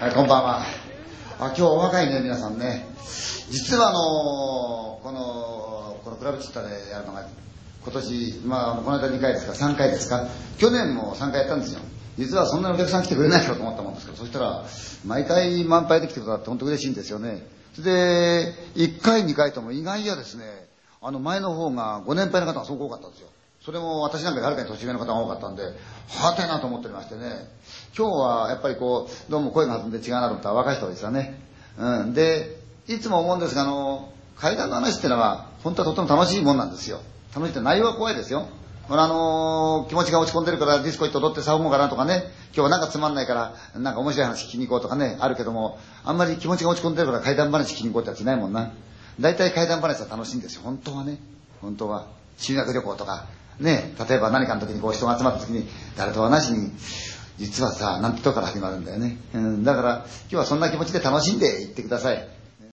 はい、こんばんは。あ、今日お若いね、皆さんね。実はあのこの、このクラブチッタでやるのが、今年、まあ、この間2回ですか、3回ですか。去年も3回やったんですよ。実はそんなにお客さん来てくれないかと思ったもんですけど、そしたら、毎回満杯できてくださって本当嬉しいんですよね。それで、1回、2回とも意外やですね、あの前の方がご年配の方がすごく多かったんですよ。それも私なんかはるかに年上の方が多かったんで、はてなと思っておりましてね。今日はやっぱりこう、どうも声が弾んで違うなと思ったら若い人ですよね。うん。で、いつも思うんですが、あの、階段の話ってのは、本当はとても楽しいもんなんですよ。楽しいって内容は怖いですよ。ほら、あのー、気持ちが落ち込んでるからディスコ行って踊って騒ごうかなとかね、今日はなんかつまんないから、なんか面白い話聞きに行こうとかね、あるけども、あんまり気持ちが落ち込んでるから怪談話聞きに行こうってやついないもんな。大体怪談話は楽しいんですよ、本当はね。本当は。修学旅行とか、ね、例えば何かの時にこう人が集まった時に、誰とはなしに、実はさ、なんてとこから始まるんだよね。うん、だから、今日はそんな気持ちで楽しんでいってください。